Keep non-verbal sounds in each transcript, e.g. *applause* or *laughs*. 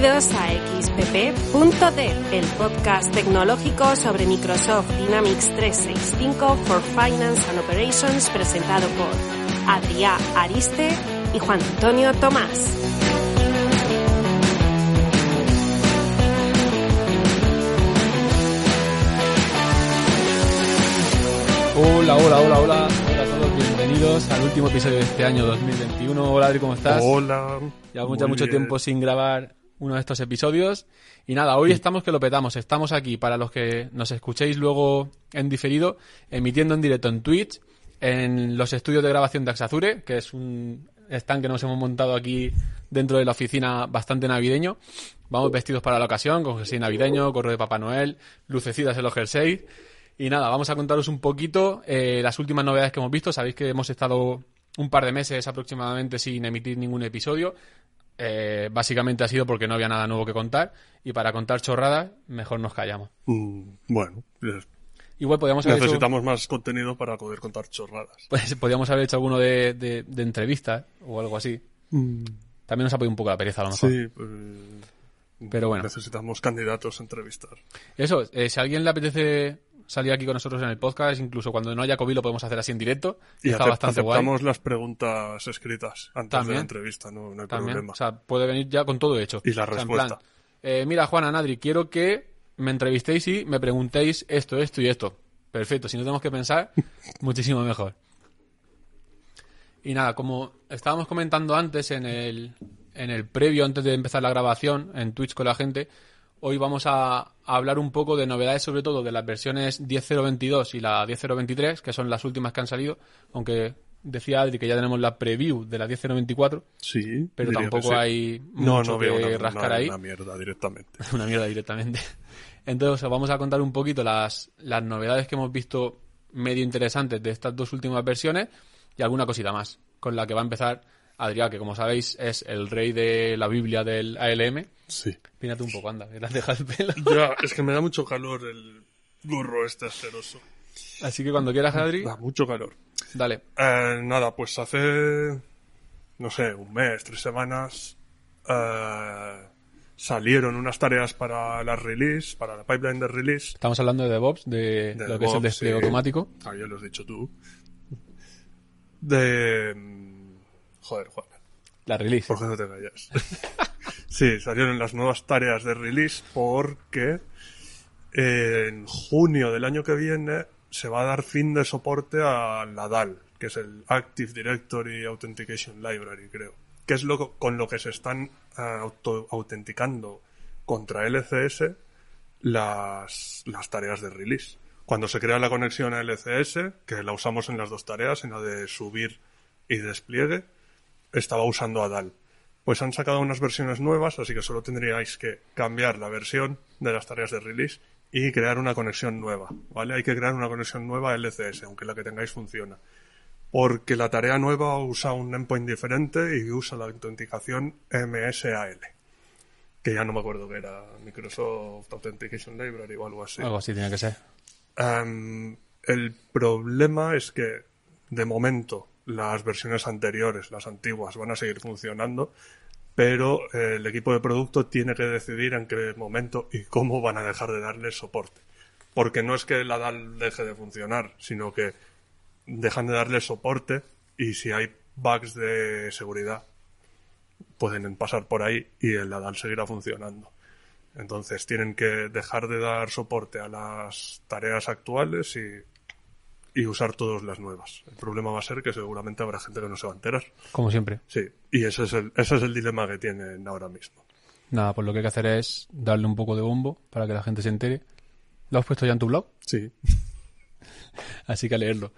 Bienvenidos a xpp.dev, el podcast tecnológico sobre Microsoft Dynamics 365 for Finance and Operations presentado por Adrià Ariste y Juan Antonio Tomás. Hola, hola, hola, hola. Hola a todos, bienvenidos al último episodio de este año 2021. Hola Adri, ¿cómo estás? Hola. Llevamos ya mucho bien. tiempo sin grabar uno de estos episodios. Y nada, hoy estamos que lo petamos. Estamos aquí para los que nos escuchéis luego en diferido, emitiendo en directo en Twitch, en los estudios de grabación de Axazure, que es un stand que nos hemos montado aquí dentro de la oficina bastante navideño. Vamos vestidos para la ocasión, con jersey navideño, gorro de Papá Noel, lucecidas en los jerseys. Y nada, vamos a contaros un poquito eh, las últimas novedades que hemos visto. Sabéis que hemos estado un par de meses aproximadamente sin emitir ningún episodio. Eh, básicamente ha sido porque no había nada nuevo que contar. Y para contar chorradas, mejor nos callamos. Mm, bueno, Igual haber, hecho, necesitamos más contenido para poder contar chorradas. *laughs* pues, podríamos haber hecho alguno de, de, de entrevistas o algo así. También nos ha podido un poco la pereza a lo mejor. Sí, pues, Pero bueno. necesitamos candidatos a entrevistar. Eso, eh, si a alguien le apetece salir aquí con nosotros en el podcast, incluso cuando no haya COVID lo podemos hacer así en directo. Y está bastante guay. aceptamos las preguntas escritas antes de la entrevista, no, no hay También, problema. o sea, puede venir ya con todo hecho. Y la O sea, respuesta. plan, eh, mira, Juana, Nadri, quiero que me entrevistéis y me preguntéis esto, esto y esto. Perfecto, si no tenemos que pensar, *laughs* muchísimo mejor. Y nada, como estábamos comentando antes en el, en el previo, antes de empezar la grabación, en Twitch con la gente, hoy vamos a, a hablar un poco de novedades, sobre todo de las versiones 10.022 y la 10.023, que son las últimas que han salido, aunque decía Adri que ya tenemos la preview de la 10.024, Sí, pero tampoco sí. hay No, mucho no veo que una, rascar una- ahí. una mierda directamente. *laughs* Una mierda directamente. Entonces os vamos a contar un poquito las, las novedades que hemos visto medio interesantes de estas dos últimas versiones y alguna cosita más, con la que va a empezar Adrián, que como sabéis es el rey de la Biblia del ALM. Sí. Pínate un poco, anda, que le has dejado el pelo. *laughs* Ya, es que me da mucho calor el gorro este asqueroso. Así que cuando quieras, Adri, Da mucho calor. dale. Eh, nada, pues hace, no sé, un mes, tres semanas, eh, salieron unas tareas para la release, para la pipeline de release. Estamos hablando de DevOps, de, De lo que es el despliegue sí. automático. Ah, ya lo has dicho tú. De... Joder, Juan, La release. ¿por qué no te callas? *laughs* sí, salieron las nuevas tareas de release porque en junio del año que viene se va a dar fin de soporte a la DAL, que es el Active Directory Authentication Library, creo. Que es lo, con lo que se están ah, auto- autenticando contra LCS las, las tareas de release. Cuando se crea la conexión a LCS, que la usamos en las dos tareas, en la de subir y despliegue, estaba usando a DAL. Pues han sacado unas versiones nuevas, así que solo tendríais que cambiar la versión de las tareas de release y crear una conexión nueva, ¿vale? Hay que crear una conexión nueva LCS, aunque la que tengáis funciona. Porque la tarea nueva usa un endpoint diferente y usa la autenticación MSAL. Que ya no me acuerdo que era Microsoft Authentication Library o algo así. Algo así tiene que ser. Em, el problema es que, de momento, las versiones anteriores, las antiguas, van a seguir funcionando, pero eh, el equipo de producto tiene que decidir en qué momento y cómo van a dejar de darle soporte. Porque no es que la DAL deje de funcionar, sino que dejan de darle soporte y si hay bugs de seguridad, pueden pasar por ahí y el DAL seguirá funcionando. Entonces tienen que dejar de dar soporte a las tareas actuales y, y usar todas las nuevas. El problema va a ser que seguramente habrá gente que no se va a enterar. Como siempre. Sí, y ese es el, ese es el dilema que tienen ahora mismo. Nada, pues lo que hay que hacer es darle un poco de bombo para que la gente se entere. ¿Lo has puesto ya en tu blog? Sí. *laughs* Así que a leerlo.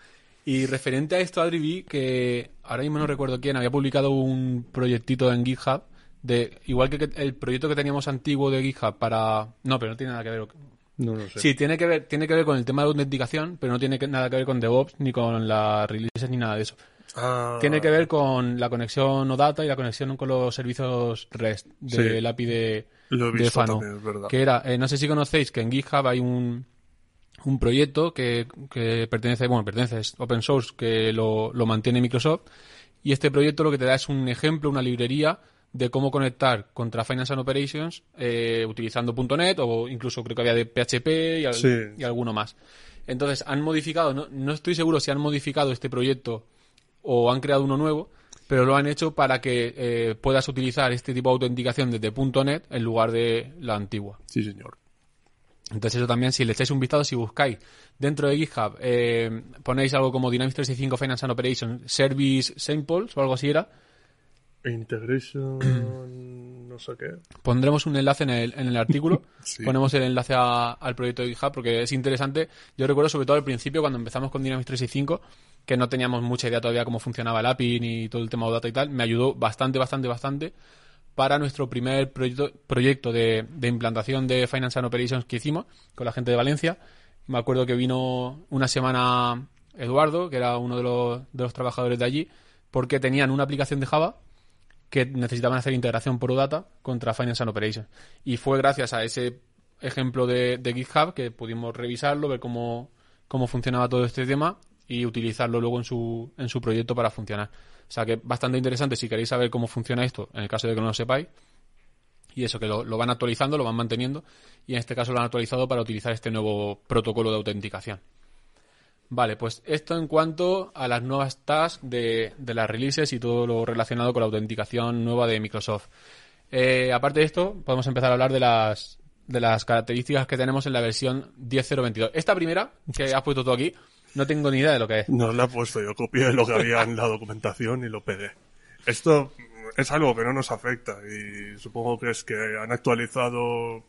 Y referente a esto, Adri, vi que ahora mismo no recuerdo quién había publicado un proyectito en GitHub de igual que que el proyecto que teníamos antiguo de GitHub para no, pero no tiene nada que ver. No lo sé. Sí, tiene que ver tiene que ver con el tema de autenticación, pero no tiene que- nada que ver con DevOps ni con las releases ni nada de eso. Ah, Tiene que ver con la conexión OData y la conexión con los servicios REST del Sí. API de, Lo he de Fano. también, es verdad. Que era, eh, no sé si conocéis que en GitHub hay un, un proyecto que, que pertenece, bueno, pertenece, es open source, que lo, lo mantiene Microsoft. Y este proyecto lo que te da es un ejemplo, una librería de cómo conectar contra Finance and Operations eh, utilizando .NET o incluso creo que había de PHP y, al- Sí. y alguno más. Entonces han modificado, no, no estoy seguro si han modificado este proyecto o han creado uno nuevo, pero lo han hecho para que eh, puedas utilizar este tipo de autenticación desde .NET en lugar de la antigua. Sí, señor. Entonces eso también, si le echáis un vistazo, si buscáis dentro de GitHub, eh, ponéis algo como Dynamics 365 Finance and Operations Service Samples o algo así era, Integration, *clears throat* no sé qué. pondremos un enlace en el, en el artículo, *laughs* Sí. ponemos el enlace a- al proyecto de GitHub porque es interesante. Yo recuerdo sobre todo al principio cuando empezamos con Dynamics 365 que no teníamos mucha idea todavía cómo funcionaba el API ni todo el tema de data y tal. Me ayudó bastante, bastante, bastante para nuestro primer proyecto, proyecto de, de implantación de Finance and Operations que hicimos con la gente de Valencia. Me acuerdo que vino una semana Eduardo, que era uno de los, de los trabajadores de allí, porque tenían una aplicación de Java que necesitaban hacer integración por OData contra Finance and Operations. Y fue gracias a ese ejemplo de, de GitHub que pudimos revisarlo, ver cómo, cómo funcionaba todo este tema y utilizarlo luego en su, en su proyecto para funcionar. O sea que bastante interesante si queréis saber cómo funciona esto, en el caso de que no lo sepáis. Y eso, que lo, lo van actualizando, lo van manteniendo. Y en este caso lo han actualizado para utilizar este nuevo protocolo de autenticación. Vale, pues esto en cuanto a las nuevas tasks de, de las releases y todo lo relacionado con la autenticación nueva de Microsoft. Eh, aparte de esto, podemos empezar a hablar de las, de las características que tenemos en la versión 10.022. Esta primera, que has puesto tú aquí, no tengo ni idea de lo que es. No la he puesto, yo copié lo que había en la documentación y lo pegué. Esto es algo que no nos afecta y supongo que es que han actualizado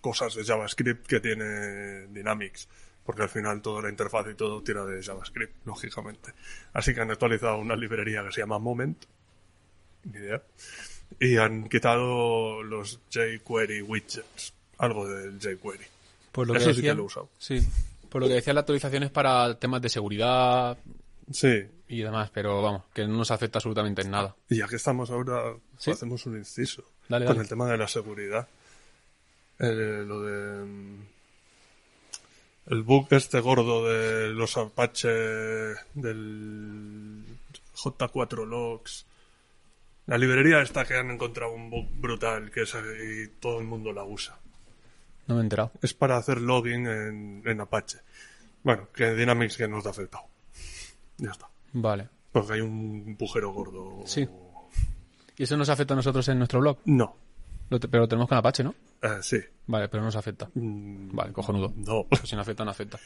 cosas de JavaScript que tiene Dynamics, porque al final toda la interfaz y todo tira de JavaScript, lógicamente. Así que han actualizado una librería que se llama Moment, ni idea, y han quitado los jQuery widgets, algo del jQuery. Por lo Eso sí que decían- lo he usado. Sí, por lo que decía la actualización es para temas de seguridad Sí, y demás, pero vamos, que no nos afecta absolutamente en nada. Y ya que estamos ahora, Sí. hacemos un inciso Dale, con dale. el tema de la seguridad. Eh, lo de. El bug este gordo de los Apache del J4 Logs. La librería esta que han encontrado un bug brutal que es, y todo el mundo la usa. No me he enterado. Es para hacer logging en, en Apache. Bueno, que Dynamics que nos ha afectado. Ya está. Vale. Porque hay un agujero gordo. Sí. ¿Y eso nos afecta a nosotros en nuestro blog? No. Lo te- pero lo tenemos con Apache, ¿no? Eh, sí. Vale, pero no nos afecta. Mm, Vale, cojonudo. No, Pues si no afecta, no afecta.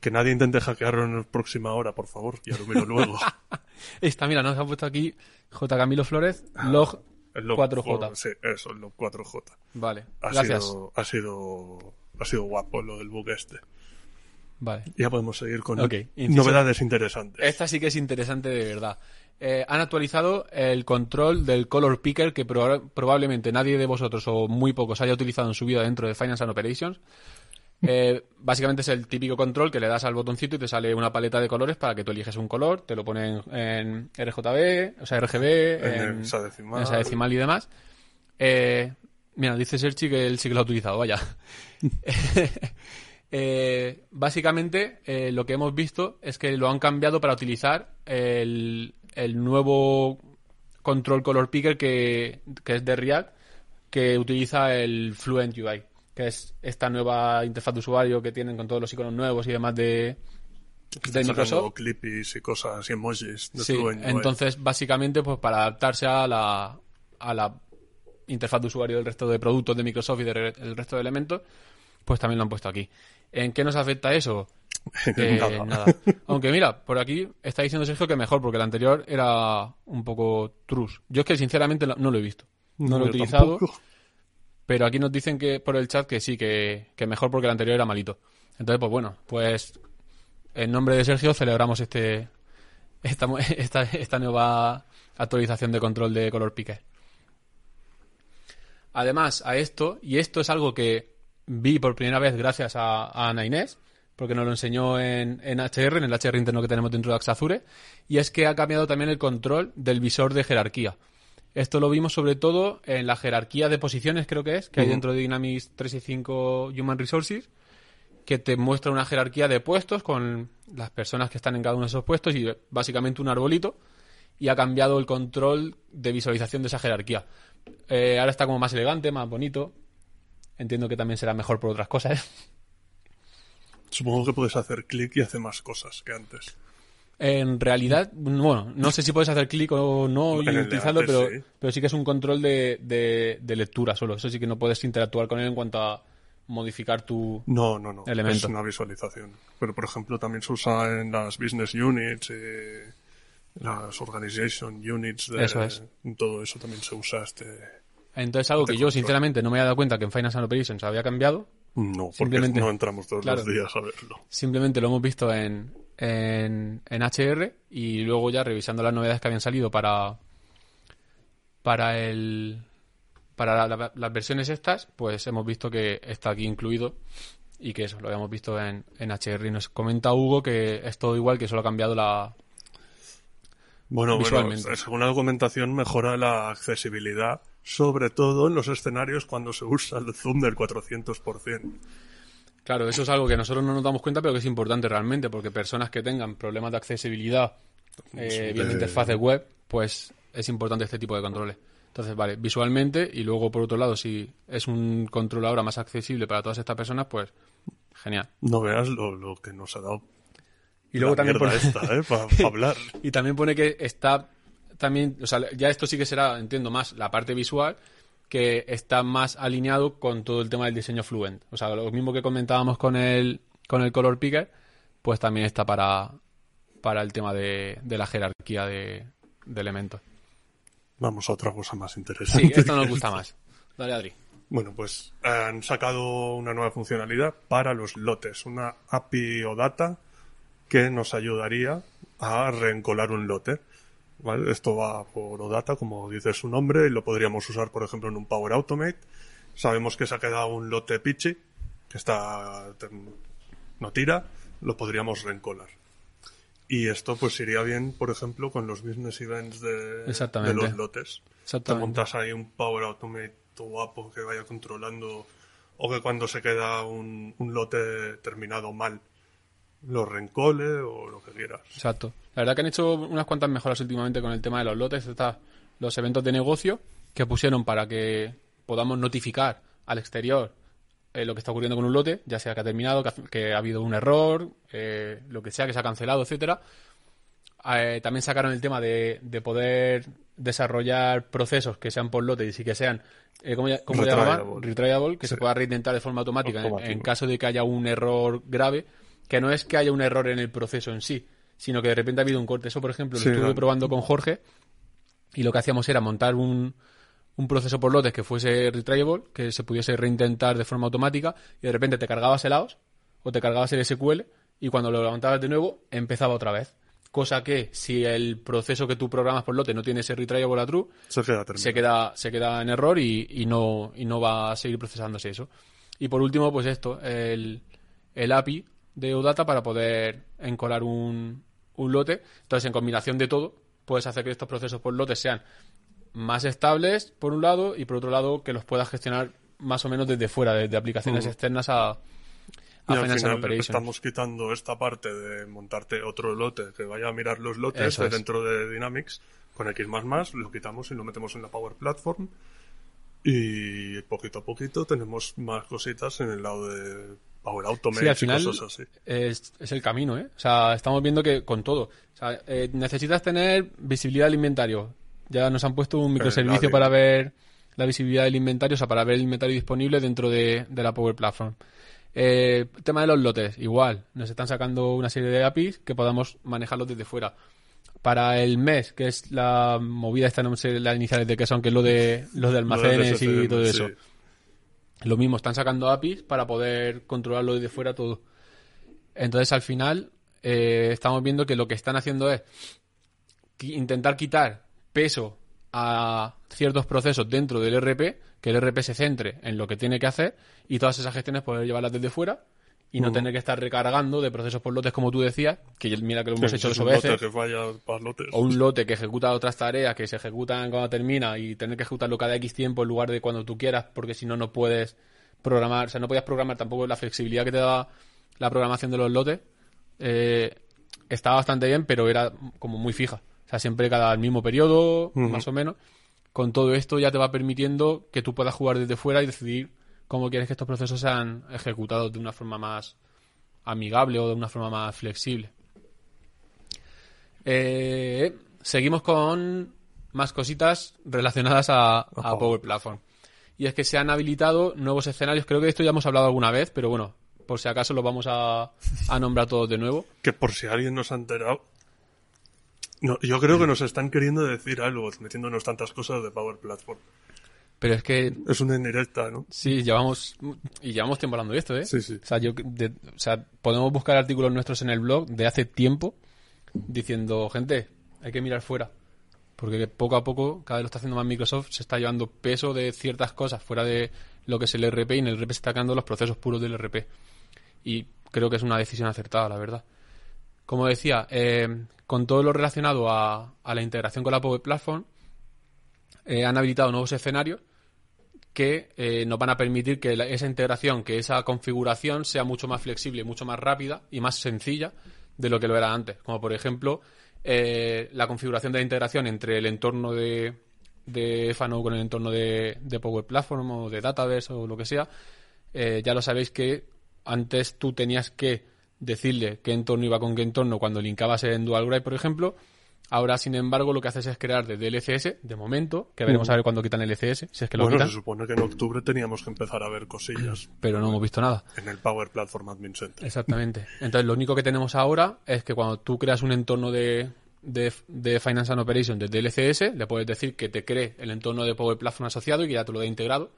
que nadie intente hackearlo en la próxima hora, por favor. Ya lo miro luego. *laughs* Esta, mira, nos ha puesto aquí J. Camilo Flores, log El log 4J. Sí, eso, log 4J. Vale, Ha gracias. sido, ha sido, ha sido guapo lo del bug este. Vale. Ya podemos seguir con Ok, inciso- novedades interesantes. Esta sí que es interesante de verdad. Eh, han actualizado el control del color picker que proba- probablemente nadie de vosotros o muy pocos haya utilizado en su vida dentro de Finance and Operations. *laughs* Eh, básicamente es el típico control que le das al botoncito y te sale una paleta de colores para que tú eliges un color, te lo ponen en RGB, o sea, RGB, En en, hexadecimal. en hexadecimal y demás. Eh, mira, dice Serchi que él sí que lo ha utilizado, vaya. *laughs* *laughs* Eh, básicamente, eh, lo que hemos visto es que lo han cambiado para utilizar el, el nuevo control color picker que, que es de React, que utiliza el Fluent UI, que es esta nueva interfaz de usuario que tienen con todos los iconos nuevos y demás de, Están de Microsoft. clippies y cosas y emojis de Sí, Fluent UI. entonces básicamente pues para adaptarse a la, a la interfaz de usuario del resto de productos de Microsoft y del resto de elementos, pues también lo han puesto aquí. ¿En qué nos afecta eso? *laughs* Eh, Nada. Aunque mira, por aquí está diciendo Sergio que mejor, porque el anterior era un poco trus. Yo es que sinceramente no lo he visto. No lo he utilizado, tampoco. pero aquí nos dicen que por el chat que sí, que, que mejor porque el anterior era malito. Entonces, pues bueno, pues en nombre de Sergio celebramos este esta, *laughs* esta, esta nueva actualización de control de color pique. Además, a esto, y esto es algo que vi por primera vez gracias a, a Ana Inés, porque nos lo enseñó en, en HR, en el HR interno que tenemos dentro de Axazure, y es que ha cambiado también el control del visor de jerarquía. Esto lo vimos sobre todo en la jerarquía de posiciones, creo que es, que hay dentro de Dynamics 365 Human Resources, que te muestra una jerarquía de puestos con las personas que están en cada uno de esos puestos y básicamente un arbolito y ha cambiado el control de visualización de esa jerarquía. Eh, ahora está como más elegante, más bonito. Entiendo que también será mejor por otras cosas. Supongo que puedes hacer clic y hace más cosas que antes. En realidad, bueno, no sé si puedes hacer clic o no y utilizarlo, pero, sí. pero sí que es un control de, de- de lectura solo. Eso sí que no puedes interactuar con él en cuanto a modificar tu... No, no, no. Elemento. Es una visualización. Pero, por ejemplo, también se usa en las business units, eh, las organization units. De, Eso es. En todo eso también se usa este... Entonces, algo que yo sinceramente no me había dado cuenta que en Finance and Operations había cambiado. No, porque no entramos todos Claro. los días a verlo. Simplemente lo hemos visto en, en, en HR y luego ya revisando las novedades que habían salido para para el para la- las versiones estas, pues hemos visto que está aquí incluido y que eso lo habíamos visto en, en HR y nos comenta Hugo que es todo igual que solo ha cambiado la Bueno, bueno, Visualmente. según la documentación mejora la accesibilidad, sobre todo en los escenarios cuando se usa el zoom del 400%. Claro, eso es algo que nosotros no nos damos cuenta, pero que es importante realmente, porque personas que tengan problemas de accesibilidad, eh, de- interfaces web, pues es importante este tipo de controles. Entonces, vale, visualmente y luego por otro lado, si es un control ahora más accesible para todas estas personas, pues genial. No veas lo, lo que nos ha dado Y luego la también pone, esta, ¿eh? Para *laughs* hablar. y también pone que está también, o sea, ya esto sí que será, entiendo más la parte visual, que está más alineado con todo el tema del diseño fluent. O sea, lo mismo que comentábamos con el, con el color picker, pues también está para, para el tema de, de la jerarquía de, de elementos. Vamos a otra cosa más Sí, interesante. esto nos gusta *laughs* más. Dale, Adri. Bueno, pues han sacado una nueva funcionalidad para los lotes, una API o data que nos ayudaría a reencolar un lote. ¿vale? Esto va por OData, como dice su nombre, y lo podríamos usar, por ejemplo, en un Power Automate. Sabemos que se ha quedado un lote pitchy, que está no tira, lo podríamos reencolar. Y esto pues iría bien, por ejemplo, con los business events de, los lotes. Te Exactamente. montas ahí un Power Automate guapo que vaya controlando o que cuando se queda un, un lote terminado mal lo reencole o lo que quieras. Exacto. La verdad que han hecho unas cuantas mejoras últimamente con el tema de los lotes. Está los eventos de negocio que pusieron para que podamos notificar al exterior eh, lo que está ocurriendo con un lote, ya sea que ha terminado, que ha, que ha habido un error, eh, lo que sea, que se ha cancelado, etcétera. Eh, también sacaron el tema de, de poder desarrollar procesos que sean por lote y que sean, eh, ¿cómo, ya- cómo Retriable. llamaban? Retriable, que se Sí. pueda reintentar de forma automática en caso de que haya un error grave, que no es que haya un error en el proceso en sí, sino que de repente ha habido un corte. Eso, por ejemplo, lo Sí, estuve probando con Jorge y lo que hacíamos era montar un, un proceso por lotes que fuese retriable, que se pudiese reintentar de forma automática y de repente te cargabas el AOS o te cargabas el SQL y cuando lo levantabas de nuevo empezaba otra vez. Cosa que si el proceso que tú programas por lote no tiene ese retriable a true, Se queda terminado. se queda, se queda en error y, y no, y no va a seguir procesándose eso. Y por último, pues esto, el, el API de OData para poder encolar un, un lote. Entonces, en combinación de todo, puedes hacer que estos procesos por lotes sean más estables, por un lado, y por otro lado, que los puedas gestionar más o menos desde fuera, desde aplicaciones Mm. externas a, a Y al final estamos quitando esta parte de montarte otro lote que vaya a mirar los lotes de dentro de Dynamics con X++, lo quitamos y lo metemos en la Power Platform y poquito a poquito tenemos más cositas en el lado de Power Automate Sí, al final y cosas así. es, es el camino, ¿eh? O sea, estamos viendo que con todo. O sea, eh, necesitas tener visibilidad del inventario. Ya nos han puesto un microservicio para ver la visibilidad del inventario, o sea, para ver el inventario disponible dentro de, de la Power Platform. Eh, tema de los lotes, igual. Nos están sacando una serie de APIs que podamos manejarlos desde fuera. Para el mes, que es la movida esta, no sé las iniciales de qué son, que es lo de, lo de almacenes y todo sí. eso. Lo mismo, están sacando APIs para poder controlarlo desde fuera todo. Entonces, al final, eh, estamos viendo que lo que están haciendo es intentar quitar peso a ciertos procesos dentro del RP, que el RP se centre en lo que tiene que hacer y todas esas gestiones poder llevarlas desde fuera y no Ujú. tener que estar recargando de procesos por lotes como tú decías, que mira que lo hemos Sí, hecho dos un veces lote que vaya para lotes. o un lote que ejecuta otras tareas que se ejecutan cuando termina y tener que ejecutarlo cada X tiempo en lugar de cuando tú quieras, porque si no, no puedes programar, o sea, no podías programar tampoco la flexibilidad que te daba la programación de los lotes. Eh, estaba bastante bien, pero era como muy fija. O sea, siempre cada el mismo periodo, más o menos. con todo esto ya te va permitiendo que tú puedas jugar desde fuera y decidir cómo quieres que estos procesos sean ejecutados de una forma más amigable o de una forma más flexible. Eh, seguimos con más cositas relacionadas a, a Power Platform. Y es que se han habilitado nuevos escenarios. Creo que de esto ya hemos hablado alguna vez, pero bueno, por si acaso lo vamos a, a nombrar todos de nuevo. Que por si alguien nos ha enterado. No, yo creo que nos están queriendo decir algo, metiéndonos tantas cosas de Power Platform. Pero es que Es una indirecta, ¿no? sí, llevamos y llevamos tiempo hablando de esto, ¿eh? Sí, sí. O sea, yo, de- o sea, podemos buscar artículos nuestros en el blog de hace tiempo diciendo, gente, hay que mirar fuera. Porque poco a poco, cada vez lo está haciendo más Microsoft, se está llevando peso de ciertas cosas fuera de lo que es el RP y en el RP se está quedando los procesos puros del RP. Y creo que es una decisión acertada, la verdad. Como decía, eh, con todo lo relacionado a, a la integración con la Power Platform, eh, han habilitado nuevos escenarios que eh, nos van a permitir que esa integración, que esa configuración sea mucho más flexible, mucho más rápida y más sencilla de lo que lo era antes. Como por ejemplo eh, la configuración de la integración entre el entorno de, de FANO con el entorno de, Power Platform o de Database o lo que sea. Eh, ya lo sabéis que antes tú tenías que decirle qué entorno iba con qué entorno cuando linkabas en DualDrive, por ejemplo. Ahora, sin embargo, lo que haces es crear desde el LCS, de momento, que veremos a ver cuándo quitan el LCS, si es que lo bueno, quitan, se supone que en octubre teníamos que empezar a ver cosillas *clears throat* pero no hemos visto nada. en el Power Platform Admin Center. Exactamente. Entonces, lo único que tenemos ahora es que cuando tú creas un entorno de, de, de Finance and Operations desde LCS, le puedes decir que te cree el entorno de Power Platform asociado y que ya te lo dé integrado.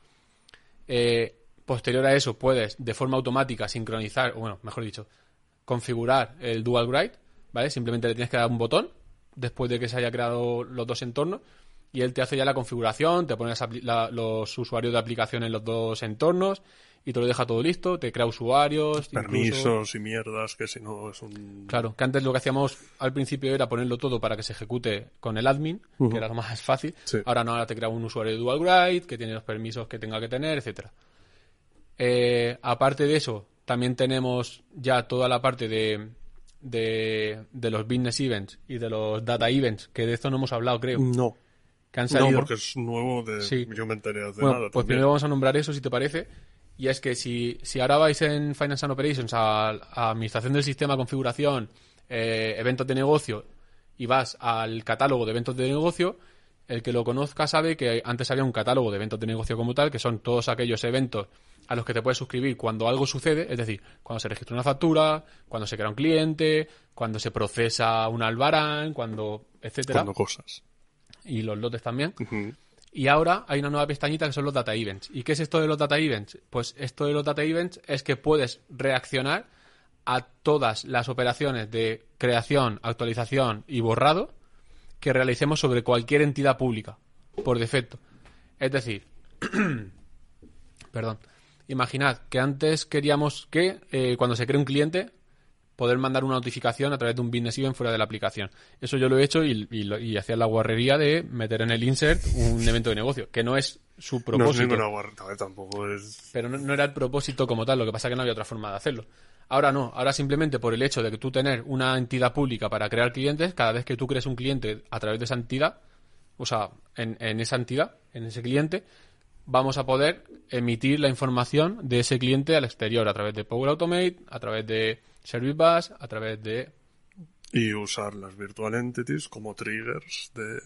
Eh, posterior a eso, puedes de forma automática sincronizar, o bueno, mejor dicho, configurar el Dual Write, ¿vale? Simplemente le tienes que dar un botón después de que se haya creado los dos entornos y él te hace ya la configuración, te pone los usuarios de aplicación en los dos entornos y te lo deja todo listo, te crea usuarios, incluso- Permisos y mierdas, que si no es un... Claro, que antes lo que hacíamos al principio era ponerlo todo para que se ejecute con el admin, que era lo más fácil. Sí. Ahora no, ahora te crea un usuario de dual write, que tiene los permisos que tenga que tener, etcétera. Eh, aparte de eso, también tenemos ya toda la parte de, de, de los business events y de los data events, que de esto no hemos hablado, creo, No, que han no, salido. porque es nuevo de... Sí. Yo me enteré de Bueno, nada pues también. primero vamos a nombrar eso, si te parece. Y es que si, si ahora vais en Finance and Operations a, a Administración del Sistema, Configuración, eh, Eventos de Negocio, y vas al catálogo de eventos de negocio, el que lo conozca sabe que antes había un catálogo de eventos de negocio como tal, que son todos aquellos eventos a los que te puedes suscribir cuando algo sucede, es decir, cuando se registra una factura, cuando se crea un cliente, cuando se procesa un albarán, cuando, etcétera, Cuando cosas. y los lotes también. Y ahora hay una nueva pestañita que son los data events. ¿Y qué es esto de los data events? Pues esto de los data events es que puedes reaccionar a todas las operaciones de creación, actualización y borrado que realicemos sobre cualquier entidad pública, por defecto. Es decir, *clears throat* perdón, imaginad que antes queríamos que eh, cuando se cree un cliente poder mandar una notificación a través de un business event fuera de la aplicación. Eso yo lo he hecho y, y, y hacía la guarrería de meter en el insert un evento de negocio, que no es su No es propósito. ninguna eh, tampoco es... Pero no, no era el propósito como tal, lo que pasa es que no había otra forma de hacerlo. Ahora no, ahora simplemente por el hecho de que tú tener una entidad pública para crear clientes, cada vez que tú crees un cliente a través de esa entidad, o sea, en, en esa entidad, en ese cliente, vamos a poder emitir la información de ese cliente al exterior a través de Power Automate, a través de Service Bus, a través de... Y usar las virtual entities como triggers de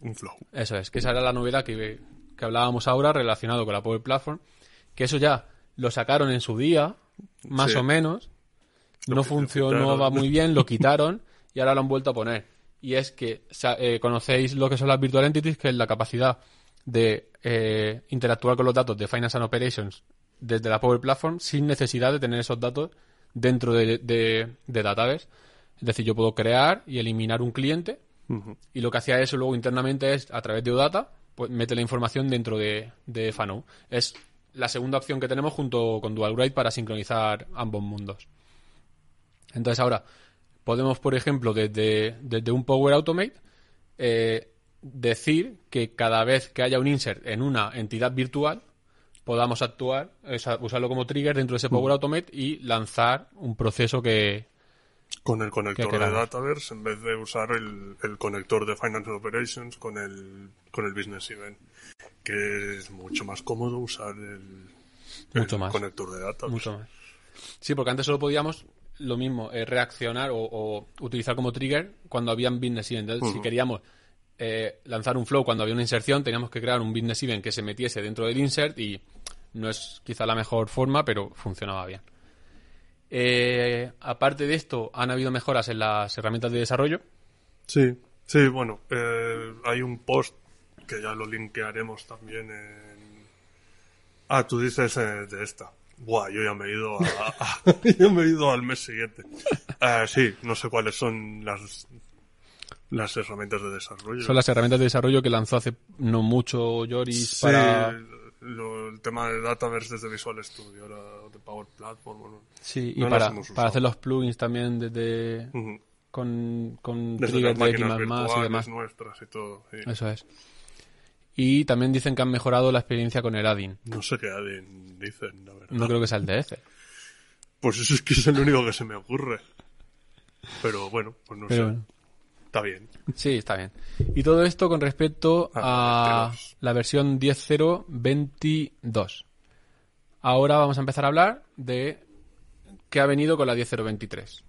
un flow. Eso es, que esa era la novedad que, que hablábamos ahora relacionado con la Power Platform, que eso ya lo sacaron en su día, más Sí. o menos, Lo no funcionaba muy bien, lo quitaron y ahora lo han vuelto a poner. Y es que eh, conocéis lo que son las Virtual Entities, que es la capacidad de eh, interactuar con los datos de Finance and Operations desde la Power Platform sin necesidad de tener esos datos dentro de, de, de Database. Es decir, yo puedo crear y eliminar un cliente y lo que hacía eso luego internamente es, a través de OData, pues mete la información dentro de, de FANO. Es la segunda opción que tenemos junto con DualWrite para sincronizar ambos mundos. Entonces ahora podemos, por ejemplo, desde, desde un Power Automate, eh, decir que cada vez que haya un insert en una entidad virtual, podamos actuar, usarlo como trigger dentro de ese Power Automate y lanzar un proceso que, Con el conector ¿Qué de? Dataverse en vez de usar el, el conector de Financial Operations con el, con el Business Event. Que es mucho más cómodo usar el, Mucho el más. conector de Dataverse. Mucho más. Sí, porque antes solo podíamos lo mismo, eh, reaccionar o, o utilizar como trigger cuando había un business event. Entonces, si queríamos eh, lanzar un flow cuando había una inserción, teníamos que crear un business event que se metiese dentro del insert y no es quizá la mejor forma, pero funcionaba bien. Eh, aparte de esto, han habido mejoras en las herramientas de desarrollo. Sí, sí, bueno, eh, hay un post que ya lo linkearemos también en... Ah, tú dices eh, de esta. Buah, yo ya me he ido a, a- *laughs* yo me he ido al mes siguiente. Eh, *laughs* sí, no sé cuáles son las las herramientas de desarrollo. Son las herramientas de desarrollo que lanzó hace no mucho Joris Sí, para... lo- el tema de Dataverse desde Visual Studio, ahora de Power Platform. bueno. Sí, y no para, hacer los plugins también desde... Ujú. con, con Desde de X++ máquinas y demás. nuestras y todo. sí. Eso es. Y también dicen que han mejorado la experiencia con el add-in. No sé qué adin dicen, la verdad. No creo que sea el Excel. Pues eso es que es el único que se me ocurre. Pero bueno, pues no Pero sé. bueno. Está bien. Sí, está bien. Y todo esto con respecto Ah, a 22. la versión 10.022. Ahora vamos a empezar a hablar de qué ha venido con la 10.023.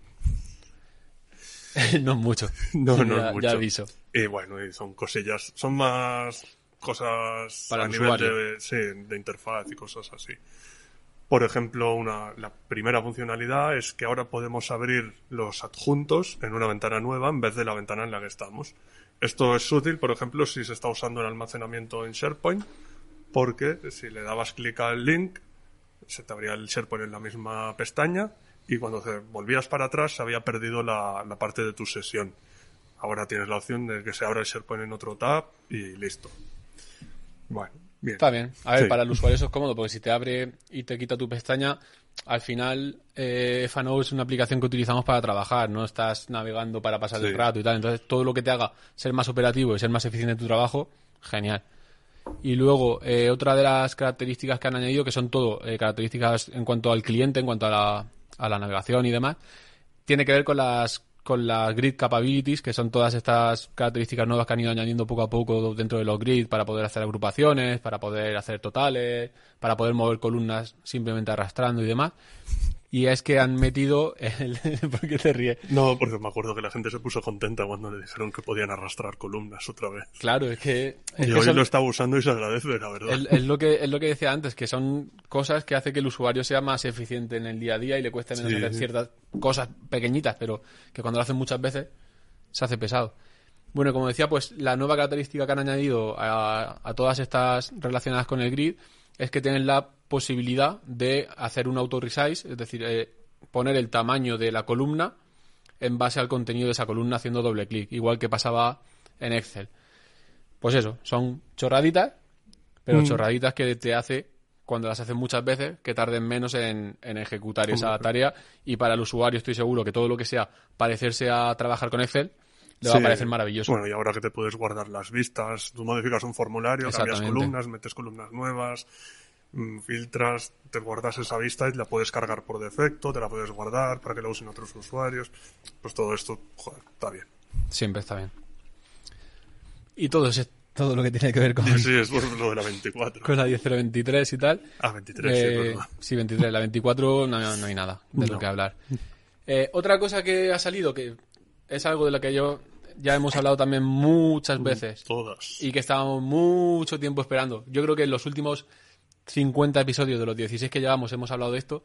*laughs* no es mucho. *laughs* No, no ya, es mucho. ya aviso. Y bueno, son cosillas, son más cosas Para a el nivel de, sí, de interfaz y cosas así. Por ejemplo, una, la primera funcionalidad es que ahora podemos abrir los adjuntos en una ventana nueva en vez de la ventana en la que estamos. Esto es útil, por ejemplo, si se está usando el almacenamiento en SharePoint, porque si le dabas clic al link, se te abría el SharePoint en la misma pestaña y cuando volvías para atrás se había perdido la, la parte de tu sesión. Ahora tienes la opción de que se abra el SharePoint en otro tab y listo. Bueno, bien. Está bien. A ver, Sí. para el usuario eso es cómodo, porque si te abre y te quita tu pestaña, al final eh, FANO es una aplicación que utilizamos para trabajar, no estás navegando para pasar Sí. el rato y tal. Entonces, todo lo que te haga ser más operativo y ser más eficiente en tu trabajo, genial. Y luego, eh, otra de las características que han añadido, que son todo eh, características en cuanto al cliente, en cuanto a la, a la navegación y demás, tiene que ver con las con las grid capabilities, que son todas estas características nuevas que han ido añadiendo poco a poco dentro de los grid para poder hacer agrupaciones, para poder hacer totales, para poder mover columnas simplemente arrastrando y demás. Y es que han metido el... *laughs* ¿Por qué te ríes? No, porque me acuerdo que la gente se puso contenta cuando le dijeron que podían arrastrar columnas otra vez. Claro, es que... es y que hoy son- lo estaba usando y se agradece, la verdad. Es, es lo que, es lo que decía antes, que son cosas que hace que el usuario sea más eficiente en el día a día y le cueste menos Sí. hacer ciertas cosas pequeñitas, pero que cuando lo hacen muchas veces se hace pesado. Bueno, como decía, pues la nueva característica que han añadido a, a todas estas relacionadas con el grid es que tienen la posibilidad de hacer un auto resize, es decir, eh, poner el tamaño de la columna en base al contenido de esa columna haciendo doble clic, igual que pasaba en Excel. Pues eso, son chorraditas, pero Mm. chorraditas que te hace, cuando las haces muchas veces, que tarden menos en, en ejecutar esa tarea. Y para el usuario estoy seguro que todo lo que sea parecerse a trabajar con Excel le va a parecer maravilloso. Bueno, y ahora que te puedes guardar las vistas, tú modificas un formulario, cambias columnas, metes columnas nuevas, mm, filtras, te guardas esa vista y la puedes cargar por defecto, te la puedes guardar para que la usen otros usuarios. Pues todo esto, joder, está bien. Siempre está bien. Y todo es todo lo que tiene que ver con, Sí, sí, es por lo de la 24. con la 10.023 y tal. Ah, 23, sí, Eh, sí, 23. La 24 no, no hay nada de lo que hablar. Eh, otra cosa que ha salido, que es algo de lo que yo ya hemos hablado también muchas veces Todas. y que estábamos mucho tiempo esperando. Yo creo que en los últimos 50 episodios de los 16 que llevamos hemos hablado de esto.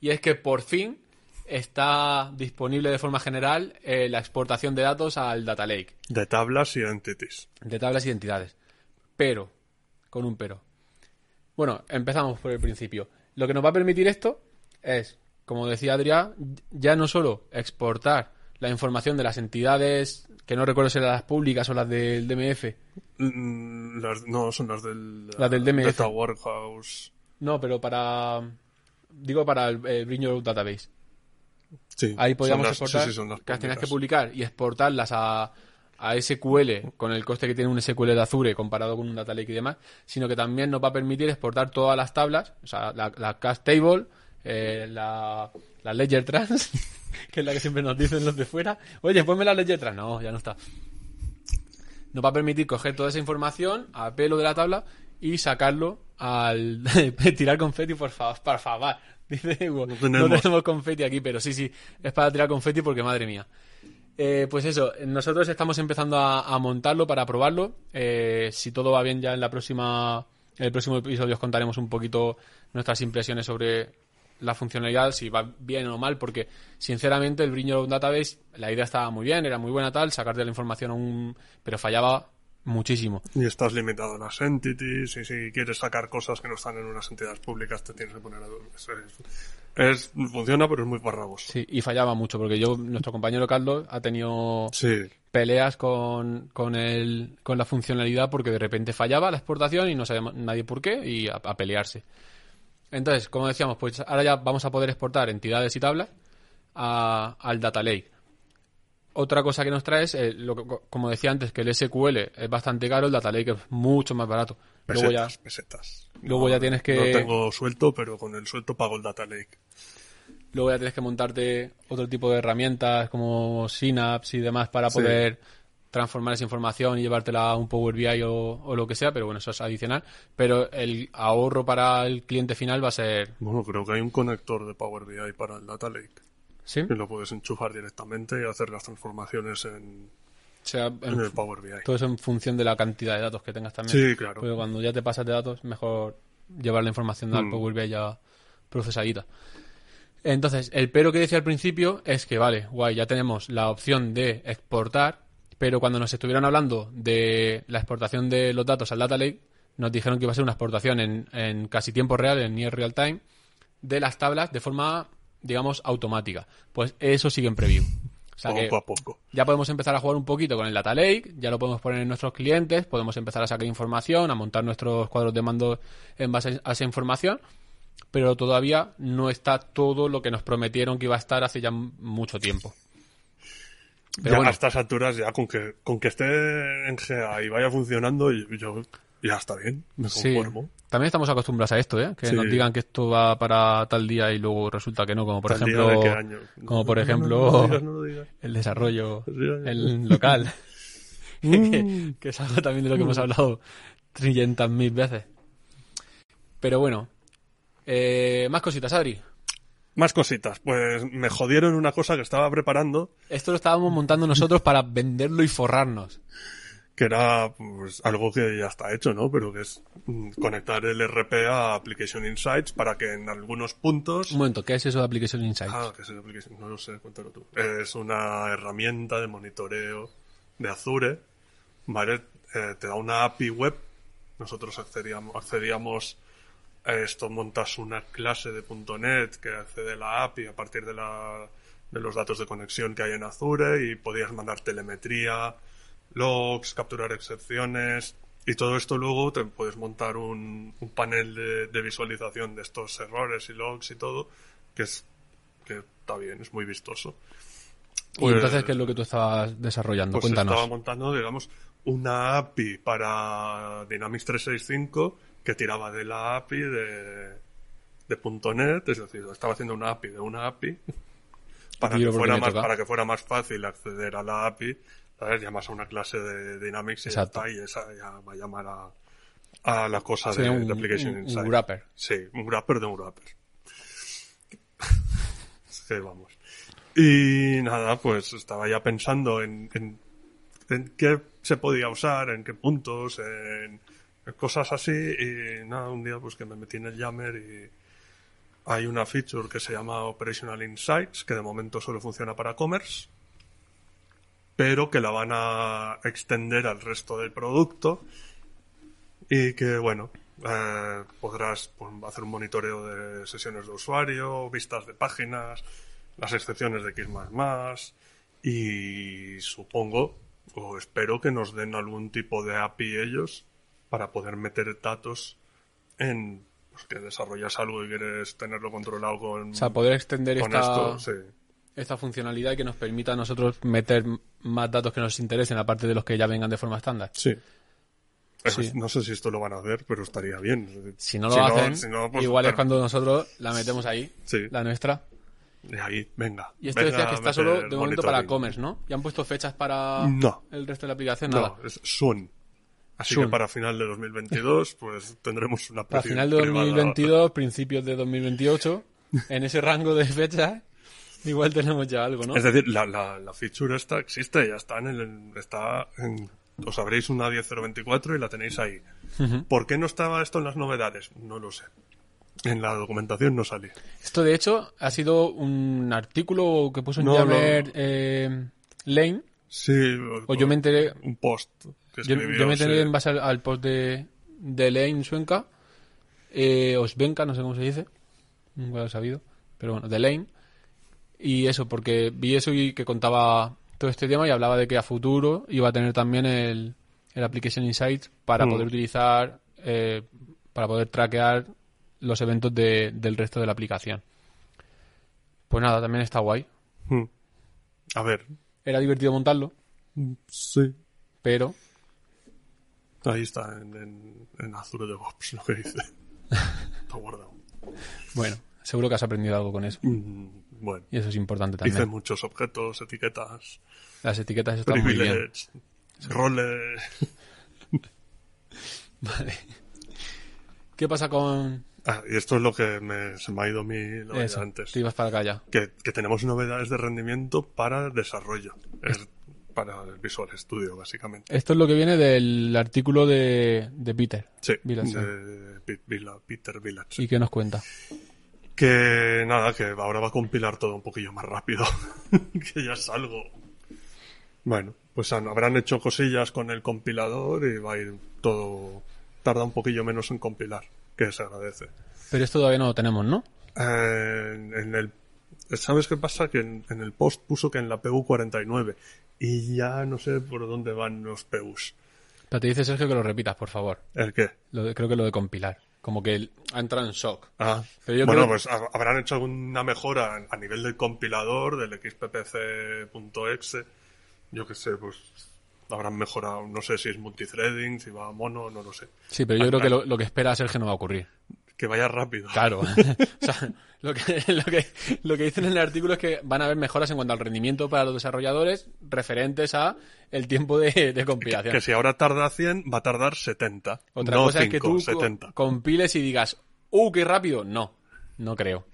Y es que por fin está disponible de forma general eh, la exportación de datos al Data Lake De tablas y entities. de tablas y entidades. Pero, con un pero. Bueno, empezamos por el principio. Lo que nos va a permitir esto es, como decía Adrián, ya no solo exportar la información de las entidades, que no recuerdo si eran las públicas o las del DMF, Mm, Las, no, son las del, Las del DMF. Data Warehouse. no, pero para, digo, para el, el Bring Your Database. Sí, Ahí podíamos las- exportar, sí, sí, son las que las tenías que publicar y exportarlas a, a SQL con el coste que tiene un SQL de Azure comparado con un Data Lake y demás, sino que también nos va a permitir exportar todas las tablas, o sea, la, la cache table eh, la, la Ledger Trans, *laughs* que es la que siempre nos dicen los de fuera. Oye, ponme la Ledger Trans. No, ya no está. Nos va a permitir coger toda esa información a pelo de la tabla y sacarlo al *laughs* tirar confeti, por favor, por favor. *laughs* Dice Hugo, no tenemos. tenemos confeti aquí, pero sí, sí, es para tirar confeti porque madre mía. Eh, pues eso, nosotros estamos empezando a, a montarlo para probarlo. Eh, si todo va bien, ya en la próxima, en el próximo episodio os contaremos un poquito nuestras impresiones sobre la funcionalidad, si va bien o mal, porque sinceramente el Bring Your Own Database, la idea estaba muy bien, era muy buena tal, sacarte la información a un... pero fallaba muchísimo. Y estás limitado a las entities, y si quieres sacar cosas que no están en unas entidades públicas, te tienes que poner a... Es, es- funciona, pero es muy farragoso. Sí, y fallaba mucho, porque yo, nuestro compañero Carlos, ha tenido Sí, peleas con, con, el, con la funcionalidad porque de repente fallaba la exportación y no sabía nadie por qué y a, a pelearse. Entonces, como decíamos, pues ahora ya vamos a poder exportar entidades y tablas a- al Data Lake. Otra cosa que nos trae es, eh, lo que- como decía antes, que el SQL es bastante caro, el Data Lake es mucho más barato. Luego ya, pesetas, pesetas. luego ya tienes que- No tengo suelto, pero con el suelto pago el data lake. luego ya tienes que montarte otro tipo de herramientas como Synapse y demás para Sí. Transformar esa información y llevártela a un Power BI o, o lo que sea, pero bueno, eso es adicional. Pero el ahorro para el cliente final va a ser... Bueno, creo que hay un conector de Power BI para el data lake. ¿Sí? Y lo puedes enchufar directamente y hacer las transformaciones en, O sea, en- en el Power BI. todo eso en función de la cantidad de datos que tengas también. Sí, claro. Porque cuando ya te pasas de datos, mejor llevar la información al Mm. Power BI ya procesadita. Entonces, el pero que decía al principio es que, vale, guay, ya tenemos la opción de exportar, pero cuando nos estuvieron hablando de la exportación de los datos al Data Lake, nos dijeron que iba a ser una exportación en, en casi tiempo real, en near real time, de las tablas de forma, digamos, automática. Pues eso sigue en preview. O sea que poco a poco. ya podemos empezar a jugar un poquito con el Data Lake, ya lo podemos poner en nuestros clientes, podemos empezar a sacar información, a montar nuestros cuadros de mando en base a esa información, pero todavía no está todo lo que nos prometieron que iba a estar hace ya mucho tiempo. Pero ya bueno, a estas alturas, ya con que, con que esté en GA y vaya funcionando, yo, ya está bien, me sí. conformo. También estamos acostumbrados a esto, ¿eh? Que Sí. nos digan que esto va para tal día y luego resulta que no, como por ¿Tal día ejemplo, de qué año? como por ejemplo no, no lo digas, no lo digas. *laughs* el desarrollo, el local, *laughs* *laughs* que, que es algo también de lo que hemos hablado trillentas mil veces. Pero bueno, eh, más cositas, Adri. Más cositas. Pues me jodieron una cosa que estaba preparando, Esto lo estábamos montando nosotros para venderlo y forrarnos. que era pues, algo que ya está hecho, ¿no? Pero que es mm, conectar el RP a Application Insights para que en algunos puntos... Un momento, ¿qué es eso de Application Insights? Ah, ¿qué es Application? No lo sé, cuéntalo tú. Es una herramienta de monitoreo de Azure, ¿vale? Eh, te da una API web. Nosotros accedíamos, accedíamos esto, montas una clase de .NET que accede a la API a partir de, la, de los datos de conexión que hay en Azure y podías mandar telemetría, logs, capturar excepciones y todo esto luego te puedes montar un, un panel de, de visualización de estos errores y logs y todo que es que está bien, es muy vistoso. y Pues- entonces, ¿qué es lo que tú estabas desarrollando? Pues Cuéntanos. estaba montando, digamos, una API para Dynamics 365 que tiraba de la API de, de .NET, es decir, estaba haciendo una API de una API para que, fuera más, para que fuera más fácil acceder a la API. ¿sabes? Llamas a una clase de Dynamics Exacto. está, y esa ya va a llamar a, a la cosa de, un, Application un- un Insights. wrapper. Sí, un wrapper de un wrapper. *laughs* sí, vamos. Y nada, pues estaba ya pensando en, en, en qué se podía usar, en qué puntos, en cosas así. Y nada, un día pues que me metí en el Yammer y hay una feature que se llama Operational Insights, que de momento solo funciona para commerce, pero que la van a extender al resto del producto y que bueno eh, podrás pues, hacer un monitoreo de sesiones de usuario vistas de páginas las excepciones de X y supongo o espero que nos den algún tipo de API ellos para poder meter datos en pues, que desarrollas algo y quieres tenerlo controlado con, O sea, poder extender con esta, esto sí. esta funcionalidad que nos permita a nosotros meter más datos que nos interesen, aparte de los que ya vengan de forma estándar. sí Eso Sí. es- No sé si esto lo van a hacer, pero estaría bien. Si no lo hacen, si no, pues, igual es cuando nosotros la metemos ahí, Sí. la nuestra. Y ahí, venga. Y esto venga decía que está solo de momento para commerce, ¿no? ¿Ya han puesto fechas para No. el resto de la aplicación? Nada. No, es soon. Así Soon. que para final de 2022, *laughs* pues tendremos una Para final de privada. 2022, principios de 2028, en ese rango de fechas, *laughs* igual tenemos ya algo, ¿no? Es decir, la, la, la feature esta existe, ya está en el, está en, os abréis una 10024 y la tenéis ahí. ¿Por qué no estaba esto en las novedades? No lo sé. En la documentación no salía. Esto, de hecho, ha sido un artículo que puso en No, eh, Lane, Sí, o yo me enteré, un post que yo, escribió, yo me enteré sí. en base al, al post de, de Lane Suenca, eh, o Svenka, no sé cómo se dice, nunca lo he sabido, pero bueno, de Lane, y eso, porque vi eso y que contaba todo este tema y hablaba de que a futuro iba a tener también el, el Application Insights para Mm. poder utilizar, eh, para poder traquear los eventos de- del resto de la aplicación. Pues nada, también está guay. Hmm. A ver, Era divertido montarlo, sí. pero Ahí está, en, en, en Azure DevOps, lo que dice. *laughs* Está guardado. bueno, seguro que has aprendido algo con eso. Mm, Bueno, Y eso es importante dice también. muchos objetos, etiquetas, Las etiquetas están muy bien. roles. *laughs* Vale. ¿Qué pasa con Ah, y esto es lo que me, se me ha ido mi novedad eso? antes. Te ibas para acá ya. Que, que tenemos novedades de rendimiento para desarrollo. Es para el Visual Studio, básicamente. Esto es lo que viene del artículo de, de Peter. Sí, Village. de Peter Village. ¿Y qué nos cuenta? Que nada, que ahora va a compilar todo un poquillo más rápido. *laughs* que ya es algo. Bueno, pues han- habrán hecho cosillas con el compilador y va a ir todo. Tarda un poquillo menos en compilar, que se agradece. Pero esto todavía no lo tenemos, ¿no? Eh, en el. ¿Sabes qué pasa? Que en, en el post puso que en la PU49. Y ya no sé por dónde van los PUs. Pero te dice Sergio que lo repitas, por favor. ¿El qué? Lo de- creo que lo de compilar. Como que ha entrado en shock. Ah, Pero yo bueno, creo- pues ha- habrán hecho alguna mejora a nivel del compilador, del xppc.exe. Yo qué sé, pues habrán mejorado, no sé si es multithreading, si va a mono, no lo sé. Sí, pero yo creo que lo, lo que espera Sergio no va a ocurrir. Que vaya rápido. Claro. *laughs* o sea, lo que, lo, que, lo que dicen en el artículo es que van a haber mejoras en cuanto al rendimiento para los desarrolladores referentes a el tiempo de, de compilación. Que si ahora tarda 100, va a tardar 70. Otra no cosa 5, es que tú co- 70. compiles y digas, ¡uh, qué rápido! No, no creo.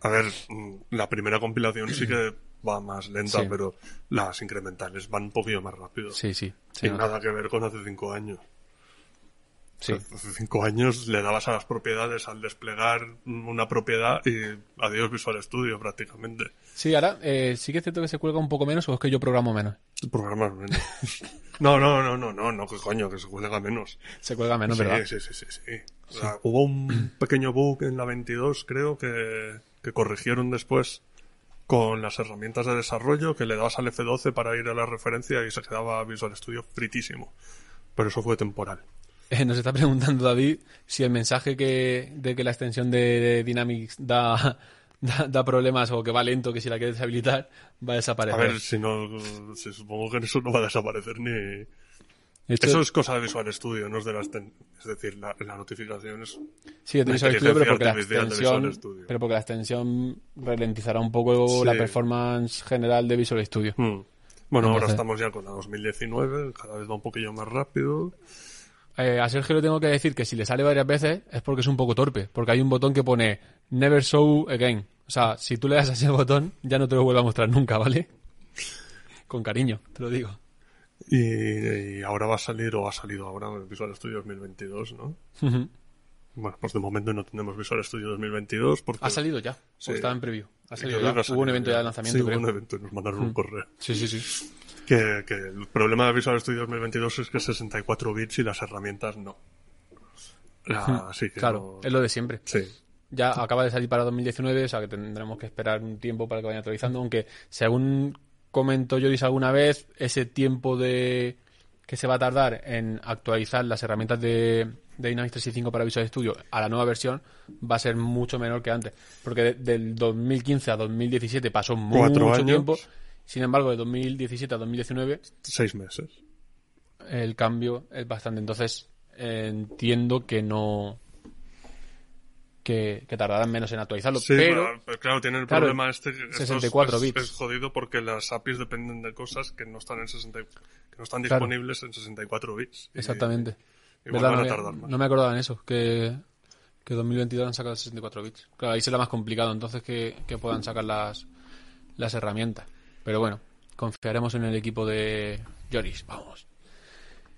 A ver, mm, la primera compilación sí que *clears throat* va más lenta, Sí. pero las incrementales van un poquillo más rápido. Sí, sí. sí, Sin nada que ver con hace 5 años. Sí. Hace 5 años le dabas a las propiedades al desplegar una propiedad y adiós Visual Studio prácticamente. Sí, ahora eh, sí que es cierto que se cuelga un poco menos o es que yo programo menos. Programar menos. *laughs* No, no, no, no, no, no, que coño, que se cuelga menos. Se cuelga menos, sí, ¿verdad? sí, sí, sí, sí. O sea, hubo un pequeño bug en la 22, creo, que, que corrigieron después con las herramientas de desarrollo, que le dabas al F12 para ir a la referencia y se quedaba Visual Studio fritísimo. Pero eso fue temporal. *laughs* Eh, Nos está preguntando David si el mensaje que, de que la extensión de Dynamics da, *laughs* da, da problemas o que va lento, que si la quieres deshabilitar, va a A desaparecer. ver, si no, si supongo que eso no va a desaparecer ni... Hecho, Eso es cosa de Visual Studio, no es de la exten- Es decir, la, la notificación es... sí, de Visual Studio, pero porque la extensión, pero porque la extensión ralentizará un poco Sí. la performance general de Visual Studio. Hmm. Bueno, ahora estamos ya con la 2019, cada vez va un poquillo más rápido. Eh, a Sergio le tengo que decir que si le sale varias veces es porque es un poco torpe, porque hay un botón que pone Never Show Again. O sea, si tú le das a ese botón, ya no te lo vuelve a mostrar nunca, ¿vale? *laughs* Con cariño, te lo digo. Y, y ahora va a salir, o ha salido ahora, Visual Studio 2022, ¿no? Bueno, pues de momento no tenemos Visual Studio 2022 porque... Ha salido ya, Sí. o estaba en preview. Ha salido Creo ya. que ha salido Hubo un evento ya de lanzamiento, Sí, creo. hubo un evento nos mandaron un correo. Sí, sí, sí. Que, que el problema de Visual Studio 2022 es que es 64 bits y las herramientas no. La- así que Hmm. Claro, no- es lo de siempre. Sí. Ya acaba de salir para 2019, o sea que tendremos que esperar un tiempo para que vayan actualizando, aunque según comentó Joris alguna vez, ese tiempo de que se va a tardar en actualizar las herramientas de, de Dynamics 365 para Visual Studio a la nueva versión va a ser mucho menor que antes, porque de- del 2015 a 2017 pasó mucho años. tiempo, sin embargo de 2017 a 2019 Seis meses. el cambio es bastante, entonces eh, entiendo que no que, que tardarán menos en actualizarlo. Sí, pero claro, tiene el claro, problema este. que esto es- 64 es, bits. Es jodido porque las APIs dependen de cosas que no están en 60, y- que no están Claro. disponibles en 64 bits. Y- exactamente. Igual ¿Verdad? van no, a me- tardar más. no me acordaba en eso, que, que 2022 han sacado 64 bits. Claro, ahí será más complicado entonces que, que puedan sacar las, las herramientas. Pero bueno, confiaremos en el equipo de Joris, vamos.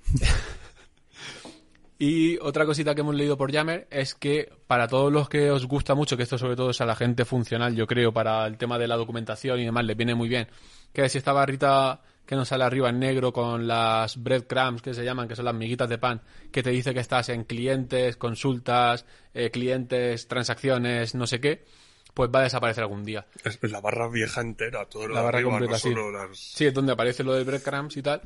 *laughs* y otra cosita que hemos leído por Yammer es que para todos los que os gusta mucho, que esto sobre todo es a la gente funcional, yo creo, para el tema de la documentación y demás, les viene muy bien. Que si esta barrita que nos sale arriba en negro con las breadcrumbs que se llaman, que son las miguitas de pan, que te dice que estás en clientes, consultas, eh, clientes, transacciones, no sé qué, pues va a desaparecer algún día. Es la barra vieja entera, todo lo La de barra arriba, completa, no sí. solo las... Sí, es donde aparece lo del breadcrumbs y tal.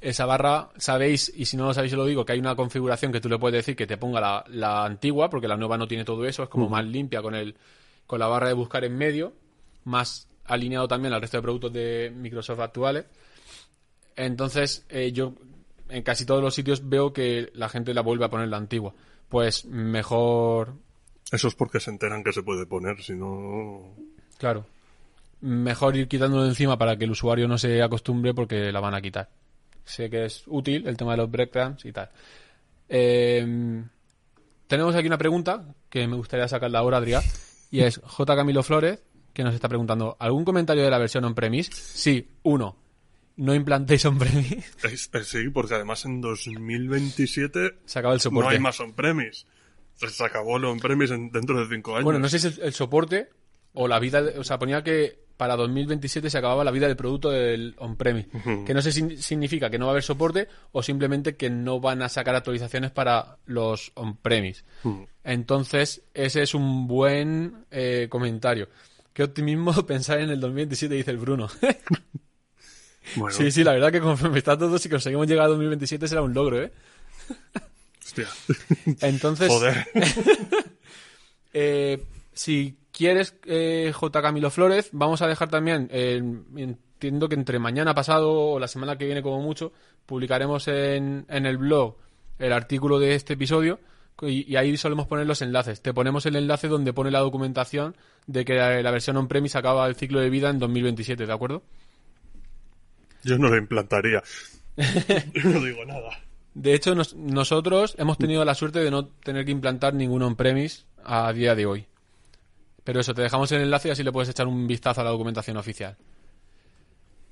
Esa barra, sabéis, y si no lo sabéis, os lo digo, que hay una configuración que tú le puedes decir que te ponga la, la antigua, porque la nueva no tiene todo eso, es como más limpia con el con la barra de buscar en medio, más alineado también al resto de productos de Microsoft actuales. Entonces, eh, yo en casi todos los sitios veo que la gente la vuelve a poner la antigua. Pues mejor Eso es porque se enteran que se puede poner, si no... Claro. Mejor ir quitándolo de encima para que el usuario no se acostumbre porque la van a quitar. Sé que es útil el tema de los breadcrumbs y tal. Eh, tenemos aquí una pregunta que me gustaría sacarla ahora, Adrián. Y es J. Camilo Flores, que nos está preguntando, ¿algún comentario de la versión on-premise? Sí, uno. No implantéis on-premise. Es- sí, porque además en 2027 Se acaba el no hay más on-premise. Se acabó lo on-premise en- dentro de 5 años. Bueno, no sé si es el, el soporte o la vida, de- o sea, ponía que para 2027 se acababa la vida del producto del on-premise. Que no sé si significa que no va a haber soporte o simplemente que no van a sacar actualizaciones para los on-premise. Entonces, ese es un buen eh, comentario. Qué optimismo *laughs* pensar en el 2027, dice el Bruno. *laughs* Bueno, sí, sí, la verdad que conforme está todo, si conseguimos llegar a 2027 será un logro, ¿eh? *laughs* hostia. Entonces, Joder. *laughs* Eh, si quieres, eh, J. Camilo Flores, vamos a dejar también, eh, entiendo que entre mañana pasado o la semana que viene como mucho, publicaremos en, en el blog el artículo de este episodio y, y ahí solemos poner los enlaces. Te ponemos el enlace donde pone la documentación de que la, la versión on-premise acaba el ciclo de vida en 2027, ¿de acuerdo? Yo no lo implantaría. *laughs* Yo no digo nada. De hecho, nos- nosotros hemos tenido la suerte de no tener que implantar ningún on-premise a día de hoy. Pero eso, te dejamos el enlace y así le puedes echar un vistazo a la documentación oficial.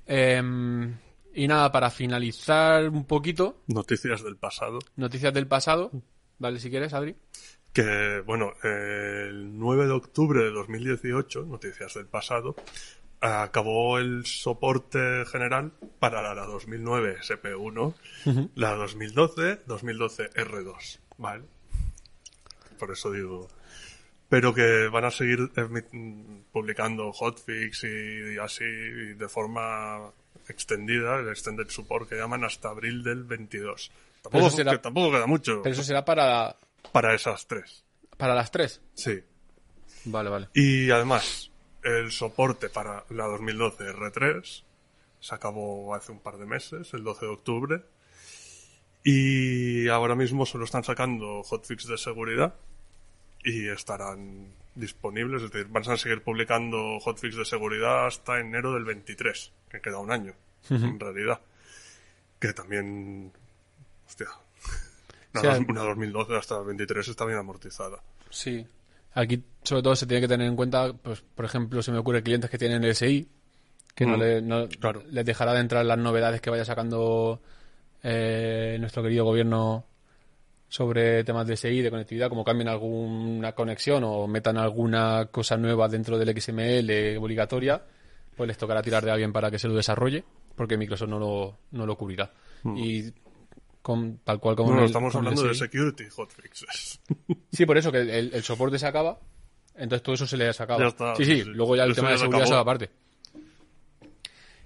Em, y nada, para finalizar un poquito, Noticias del pasado. noticias del pasado. Vale, si quieres, Adri. Que, bueno, el 9 de octubre de 2018, noticias del pasado, acabó el soporte general para la 2009 SP1, la 2012, 2012 R2, ¿vale? Por eso digo... Pero que van a seguir emi- publicando hotfix y, así y de forma extendida, el extended support que llaman hasta abril del 22. Tampoco, eso será- que tampoco queda mucho Pero eso será para, para esas tres. para las tres. Sí. Vale, vale. Y además, el soporte para la 2012 R3 se acabó hace un par de meses, el 12 de octubre. Y ahora mismo solo están sacando hotfix de seguridad y estarán disponibles. Es decir, van a seguir publicando hotfix de seguridad hasta enero del 23, que queda un año, en realidad. Que también. Hostia. Una, Sí, una 2012 hasta el 23 está bien amortizada. Sí. Aquí, sobre todo, se tiene que tener en cuenta, pues, por ejemplo, se me ocurre clientes que tienen SI, que no, Mm, le- no- claro. les dejará de entrar las novedades que vaya sacando eh, nuestro querido gobierno sobre temas de SI, de conectividad, como cambien alguna conexión o metan alguna cosa nueva dentro del XML obligatoria, pues les tocará tirar de alguien para que se lo desarrolle, porque Microsoft no lo, no lo cubrirá. Y con, tal cual como en el- estamos hablando de security hotfixes. *laughs* Sí, por eso que el, el soporte se acaba, entonces todo eso se le. Ya está, sí, sí, sí, luego ya el Eso tema ya de se seguridad se va aparte.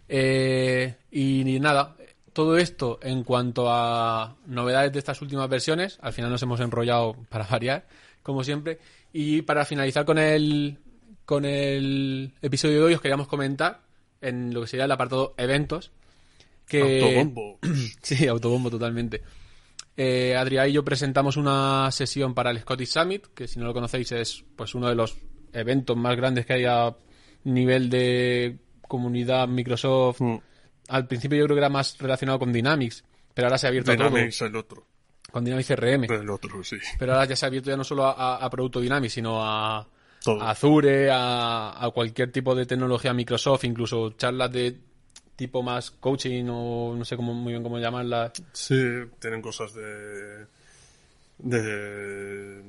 Eh, y ni nada, todo esto en cuanto a novedades de estas últimas versiones, al final nos hemos enrollado *laughs* para variar, como siempre, y para finalizar con el con el episodio de hoy os queríamos comentar en lo que sería el apartado eventos que Autobombo. *clears throat* Sí, autobombo totalmente. Eh, Adrián y yo presentamos una sesión para el Scottish Summit, que si no lo conocéis es pues uno de los eventos más grandes que hay a nivel de comunidad Microsoft. Mm. Al principio yo creo que era más relacionado con Dynamics, pero ahora se ha abierto a Dynamics todo. el otro. Con Dynamics CRM. El otro, sí. Pero ahora ya se ha abierto ya no solo a, producto Dynamics, sino a Azure, a, a cualquier tipo de tecnología Microsoft, incluso charlas de tipo más coaching o no sé cómo, muy bien cómo llamarlas. Sí, tienen cosas de. de.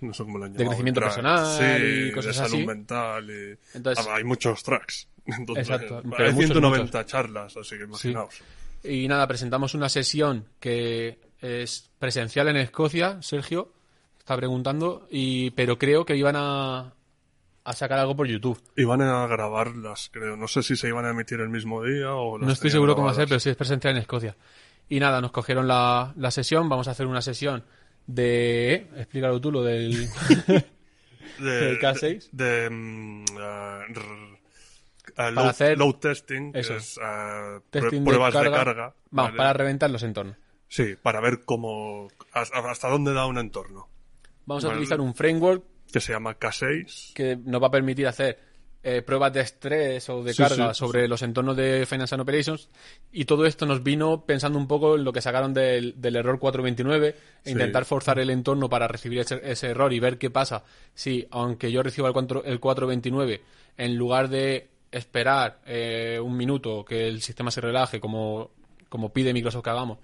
no sé cómo lo han De llamado, crecimiento tracks. personal sí, y cosas de salud así. mental. Y... Entonces- Ah, hay muchos tracks. *laughs* Entonces, Exacto, pero hay muchos, 190 charlas, así que imaginaos. Y nada, presentamos una sesión que es presencial en Escocia, Sergio está preguntando, y pero creo que iban a, a sacar algo por YouTube. Y van a grabarlas, creo. No sé si se iban a emitir el mismo día o las No estoy seguro cómo va a ser, pero sí es presencial en Escocia. Y nada, nos cogieron la, la sesión, vamos a hacer una sesión de... Explícalo tú, lo del... *laughs* de, del K6. De, de, mm, ah, load, hacer- load testing, eso. es ah, de pruebas carga. de carga. Vamos, ¿vale? para reventar los entornos. Sí, para ver cómo hasta hasta dónde da un entorno. Vamos a utilizar un framework Que se llama K6. que nos va a permitir hacer eh, pruebas de estrés o de Sí, carga sí, sobre los entornos de Finance and Operations. Y todo esto nos vino pensando un poco en lo que sacaron del, del error 429 e intentar forzar el entorno para recibir ese, ese error y ver qué pasa si aunque yo reciba el, cuatro- el 429 en lugar de esperar eh, un minuto que el sistema se relaje como, como pide Microsoft que hagamos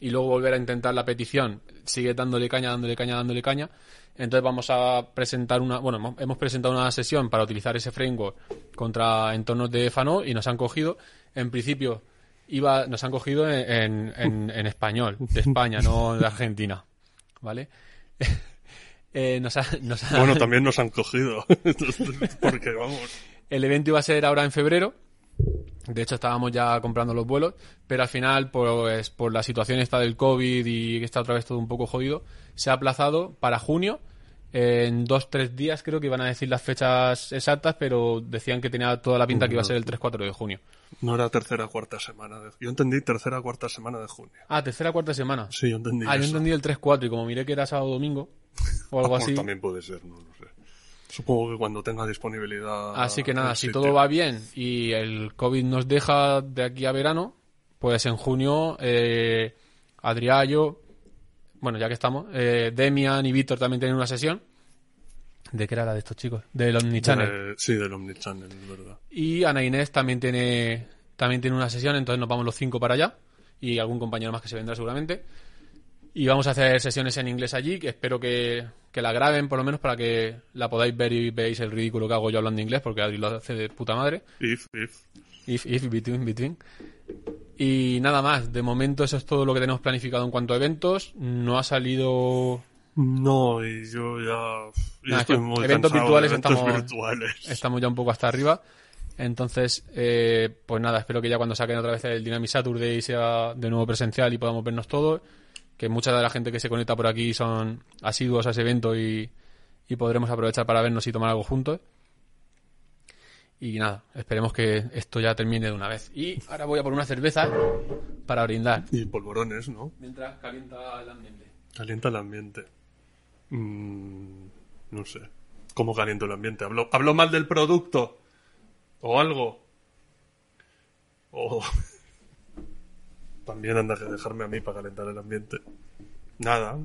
y luego volver a intentar la petición, sigue dándole caña, dándole caña, dándole caña. Entonces vamos a presentar una, bueno, hemos- presentado una sesión para utilizar ese framework contra entornos de FANO y nos han cogido, en principio, iba, nos han cogido en, en- en español, de España, no de Argentina, ¿vale? *laughs* Eh, nos ha- nos ha- Bueno, también nos han cogido. *laughs* Porque vamos. el evento iba a ser ahora en febrero. De hecho, estábamos ya comprando los vuelos, pero al final, pues por la situación esta del COVID y que está otra vez todo un poco jodido, se ha aplazado para junio. En dos, tres días creo que iban a decir las fechas exactas, pero decían que tenía toda la pinta que iba a ser el 3-4 de junio. No era tercera cuarta semana. De... Yo entendí tercera cuarta semana de junio. Ah, tercera, cuarta semana. Sí, yo entendí Ah, yo entendí el 3-4 y como miré que era sábado domingo o algo Ah, así. También puede ser, no lo sé. Supongo que cuando tenga disponibilidad. Así que nada, si sitio. todo va bien y el COVID nos deja de aquí a verano, pues en junio, eh, Adrián, yo, bueno, ya que estamos, eh, Demian y Víctor también tienen una sesión. ¿De qué era la de estos chicos? Del Omnichannel. De- sí, del Omnichannel, es verdad. Y Ana Inés también tiene, también tiene una sesión, entonces nos vamos los cinco para allá. Y algún compañero más que se vendrá seguramente. Y vamos a hacer sesiones en inglés allí, que espero que, que la graben por lo menos para que la podáis ver y veáis el ridículo que hago yo hablando inglés, porque Adri lo hace de puta madre. If, if. If, if, between, between. Y nada más, de momento eso es todo lo que tenemos planificado en cuanto a eventos. No ha salido... No, y yo ya. yo Nada, estoy muy eventos cansado virtuales de eventos estamos- virtuales. Estamos ya un poco hasta arriba. Entonces, eh, pues nada, espero que ya cuando saquen otra vez el Dynamic Saturday sea de nuevo presencial y podamos vernos todos. Que mucha de la gente que se conecta por aquí son asiduos a ese evento y, y podremos aprovechar para vernos y tomar algo juntos. Y nada, esperemos que esto ya termine de una vez. Y ahora voy a por una cerveza para brindar. Y polvorones, ¿no? Mientras calienta el ambiente. Calienta el ambiente. Mm, no sé. ¿Cómo caliento el ambiente? ¿Hablo, ¿Hablo mal del producto? ¿O algo? ¿O *laughs* también anda que dejarme a mí para calentar el ambiente? Nada.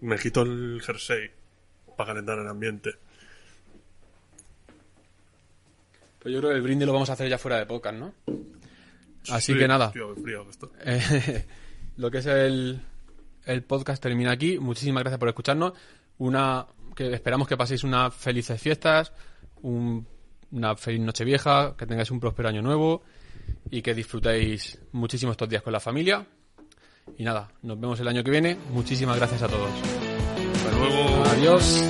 Me quito el jersey para calentar el ambiente. Pues yo creo que el brindis lo vamos a hacer ya fuera de podcast, ¿no? Así Sí, que nada. tío, frío. Eh, *laughs* lo que es el, el podcast termina aquí. Muchísimas gracias por escucharnos. Una que esperamos que paséis unas felices fiestas, un- una feliz noche vieja, que tengáis un próspero año nuevo y que disfrutéis muchísimo estos días con la familia. Y nada, nos vemos el año que viene. Muchísimas gracias a todos. Hasta luego. Adiós.